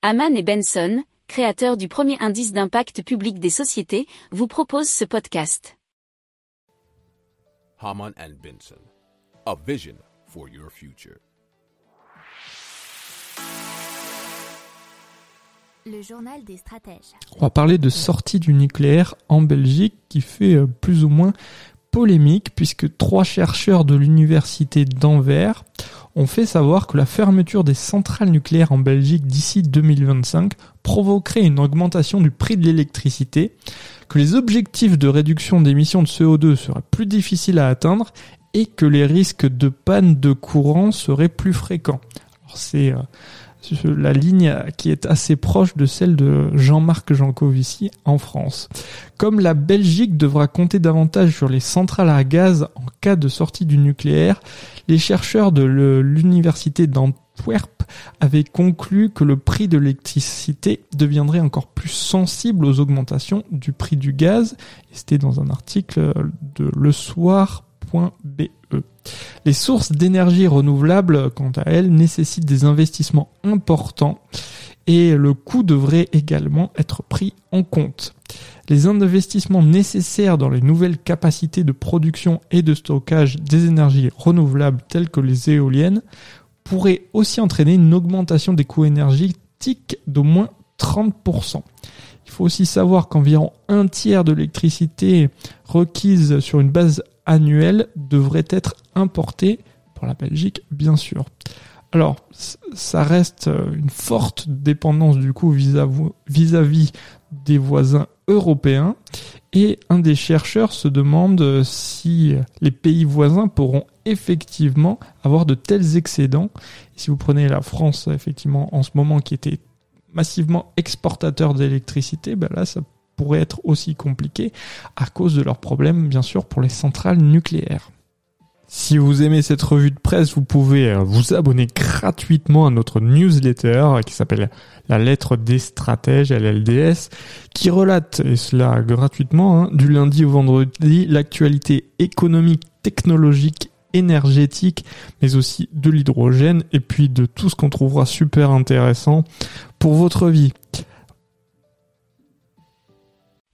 Haman et Benson, créateurs du premier indice d'impact public des sociétés, vous proposent ce podcast. Haman and Benson, a vision for your future. Le journal des stratèges. On va parler de sortie du nucléaire en Belgique qui fait euh, plus ou moins polémique puisque trois chercheurs de l'université d'Anvers ont fait savoir que la fermeture des centrales nucléaires en Belgique d'ici 2025 provoquerait une augmentation du prix de l'électricité, que les objectifs de réduction d'émissions de CO2 seraient plus difficiles à atteindre et que les risques de panne de courant seraient plus fréquents. euh, la ligne qui est assez proche de celle de Jean-Marc Jancovici en France. Comme la Belgique devra compter davantage sur les centrales à gaz en cas de sortie du nucléaire, les chercheurs de l'université d'Antwerp avaient conclu que le prix de l'électricité deviendrait encore plus sensible aux augmentations du prix du gaz. C'était dans un article de Le Soir E. Les sources d'énergie renouvelable, quant à elles, nécessitent des investissements importants et le coût devrait également être pris en compte. Les investissements nécessaires dans les nouvelles capacités de production et de stockage des énergies renouvelables telles que les éoliennes pourraient aussi entraîner une augmentation des coûts énergétiques d'au moins 30%. Il faut aussi savoir qu'environ un tiers de l'électricité requise sur une base annuelle devrait être importé pour la Belgique, bien sûr. Alors, ça reste euh, une forte dépendance du coup vis-à-vis des voisins européens. Et un des chercheurs se demande si les pays voisins pourront effectivement avoir de tels excédents. si vous prenez la France, effectivement, en ce moment, qui était massivement exportateur d'électricité, ben là, ça pourrait être aussi compliqué à cause de leurs problèmes, bien sûr, pour les centrales nucléaires. Si vous aimez cette revue de presse, vous pouvez euh, vous abonner gratuitement à notre newsletter qui s'appelle La lettre des stratèges, LLDS, qui relate, et cela gratuitement, hein, du lundi au vendredi, l'actualité économique, technologique, énergétique, mais aussi de l'hydrogène, et puis de tout ce qu'on trouvera super intéressant pour votre vie.